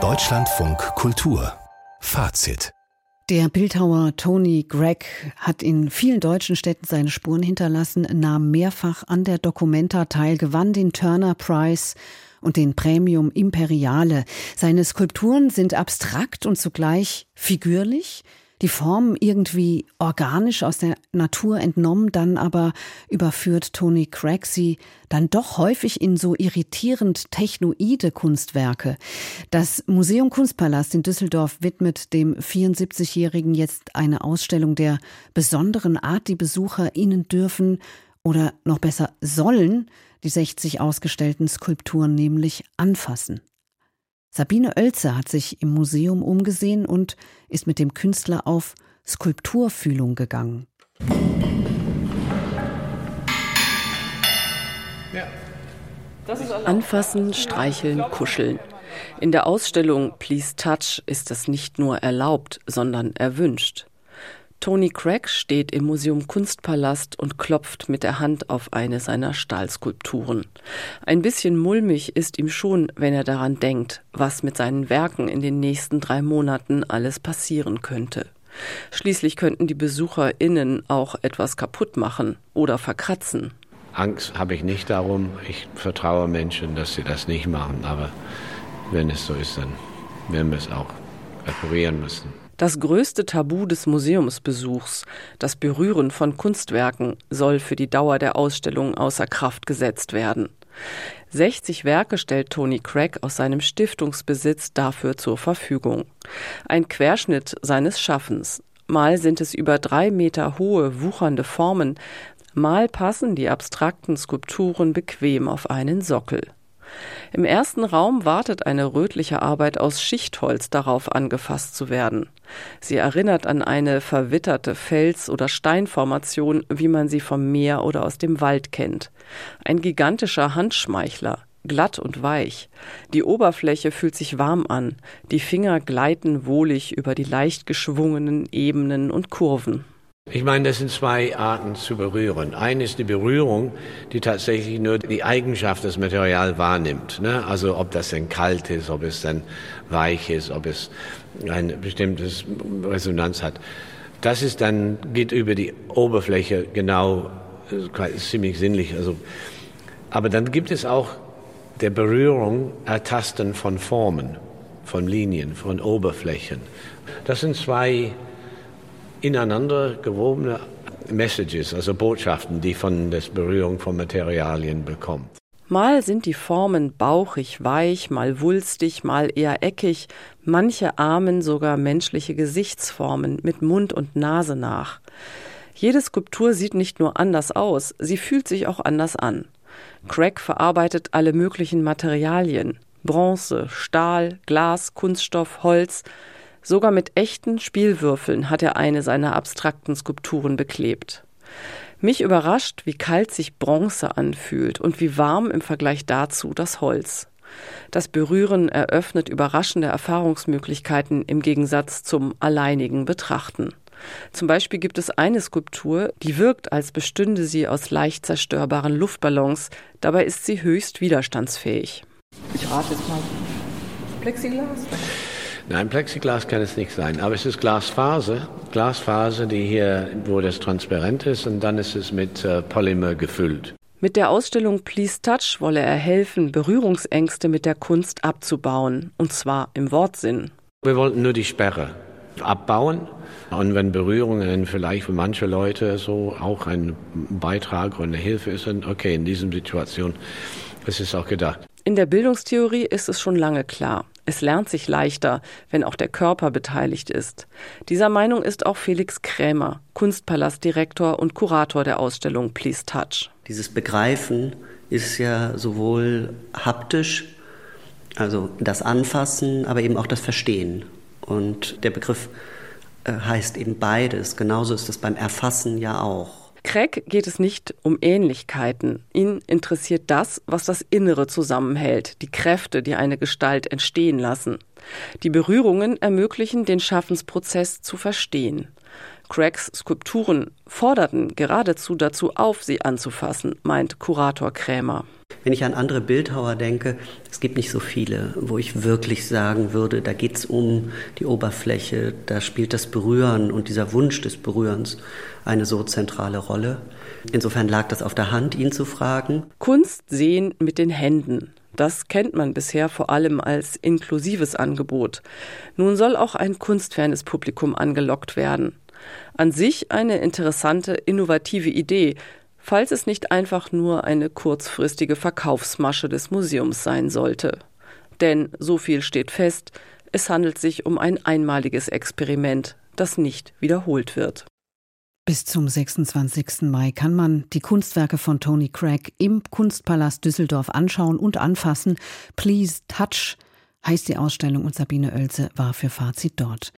Deutschlandfunk Kultur. Fazit. Der Bildhauer Tony Gregg hat in vielen deutschen Städten seine Spuren hinterlassen, nahm mehrfach an der Documenta teil, gewann den Turner Prize und den Premium Imperiale. Seine Skulpturen sind abstrakt und zugleich figürlich die Form irgendwie organisch aus der Natur entnommen, dann aber überführt Tony Craig sie dann doch häufig in so irritierend technoide Kunstwerke. Das Museum Kunstpalast in Düsseldorf widmet dem 74-Jährigen jetzt eine Ausstellung der besonderen Art, die Besucher ihnen dürfen oder noch besser sollen die 60 ausgestellten Skulpturen nämlich anfassen. Sabine Oelze hat sich im Museum umgesehen und ist mit dem Künstler auf Skulpturfühlung gegangen. Anfassen, streicheln, kuscheln. In der Ausstellung Please Touch ist das nicht nur erlaubt, sondern erwünscht. Tony Craig steht im Museum Kunstpalast und klopft mit der Hand auf eine seiner Stahlskulpturen. Ein bisschen mulmig ist ihm schon, wenn er daran denkt, was mit seinen Werken in den nächsten drei Monaten alles passieren könnte. Schließlich könnten die BesucherInnen auch etwas kaputt machen oder verkratzen. Angst habe ich nicht darum. Ich vertraue Menschen, dass sie das nicht machen. Aber wenn es so ist, dann werden wir es auch reparieren müssen. Das größte Tabu des Museumsbesuchs, das Berühren von Kunstwerken, soll für die Dauer der Ausstellung außer Kraft gesetzt werden. 60 Werke stellt Tony Craig aus seinem Stiftungsbesitz dafür zur Verfügung. Ein Querschnitt seines Schaffens. Mal sind es über drei Meter hohe, wuchernde Formen, mal passen die abstrakten Skulpturen bequem auf einen Sockel. Im ersten Raum wartet eine rötliche Arbeit aus Schichtholz darauf angefasst zu werden. Sie erinnert an eine verwitterte Fels- oder Steinformation, wie man sie vom Meer oder aus dem Wald kennt. Ein gigantischer Handschmeichler, glatt und weich. Die Oberfläche fühlt sich warm an, die Finger gleiten wohlig über die leicht geschwungenen Ebenen und Kurven. Ich meine, das sind zwei Arten zu berühren. Eine ist die Berührung, die tatsächlich nur die Eigenschaft des Materials wahrnimmt. Ne? Also ob das denn kalt ist, ob es dann weich ist, ob es ein bestimmtes Resonanz hat. Das ist dann, geht über die Oberfläche genau, ist ziemlich sinnlich. Also, aber dann gibt es auch der Berührung Ertasten von Formen, von Linien, von Oberflächen. Das sind zwei ineinander gewobene Messages, also Botschaften, die von der Berührung von Materialien bekommt. Mal sind die Formen bauchig, weich, mal wulstig, mal eher eckig, manche ahmen sogar menschliche Gesichtsformen mit Mund und Nase nach. Jede Skulptur sieht nicht nur anders aus, sie fühlt sich auch anders an. Craig verarbeitet alle möglichen Materialien Bronze, Stahl, Glas, Kunststoff, Holz, Sogar mit echten Spielwürfeln hat er eine seiner abstrakten Skulpturen beklebt. Mich überrascht, wie kalt sich Bronze anfühlt und wie warm im Vergleich dazu das Holz. Das Berühren eröffnet überraschende Erfahrungsmöglichkeiten im Gegensatz zum alleinigen Betrachten. Zum Beispiel gibt es eine Skulptur, die wirkt, als bestünde sie aus leicht zerstörbaren Luftballons, dabei ist sie höchst widerstandsfähig. Ich rate jetzt mal Plexiglas. Nein, Plexiglas kann es nicht sein, aber es ist Glasfaser. Glasfaser, die hier, wo das transparent ist und dann ist es mit äh, Polymer gefüllt. Mit der Ausstellung Please Touch wolle er helfen, Berührungsängste mit der Kunst abzubauen, und zwar im Wortsinn. Wir wollten nur die Sperre abbauen. Und wenn Berührungen vielleicht für manche Leute so auch ein Beitrag oder eine Hilfe ist, dann okay, in dieser Situation ist es auch gedacht. In der Bildungstheorie ist es schon lange klar. Es lernt sich leichter, wenn auch der Körper beteiligt ist. Dieser Meinung ist auch Felix Krämer, Kunstpalastdirektor und Kurator der Ausstellung Please Touch. Dieses Begreifen ist ja sowohl haptisch, also das Anfassen, aber eben auch das Verstehen. Und der Begriff äh, heißt eben beides. Genauso ist es beim Erfassen ja auch. Craig geht es nicht um Ähnlichkeiten. Ihn interessiert das, was das Innere zusammenhält, die Kräfte, die eine Gestalt entstehen lassen. Die Berührungen ermöglichen den Schaffensprozess zu verstehen. Craigs Skulpturen forderten geradezu dazu auf, sie anzufassen, meint Kurator Krämer. Wenn ich an andere Bildhauer denke, es gibt nicht so viele, wo ich wirklich sagen würde, da geht es um die Oberfläche, da spielt das Berühren und dieser Wunsch des Berührens eine so zentrale Rolle. Insofern lag das auf der Hand, ihn zu fragen. Kunst sehen mit den Händen. Das kennt man bisher vor allem als inklusives Angebot. Nun soll auch ein kunstfernes Publikum angelockt werden. An sich eine interessante, innovative Idee, falls es nicht einfach nur eine kurzfristige Verkaufsmasche des Museums sein sollte. Denn so viel steht fest, es handelt sich um ein einmaliges Experiment, das nicht wiederholt wird. Bis zum 26. Mai kann man die Kunstwerke von Tony Craig im Kunstpalast Düsseldorf anschauen und anfassen. Please Touch heißt die Ausstellung und Sabine Oelze war für Fazit dort.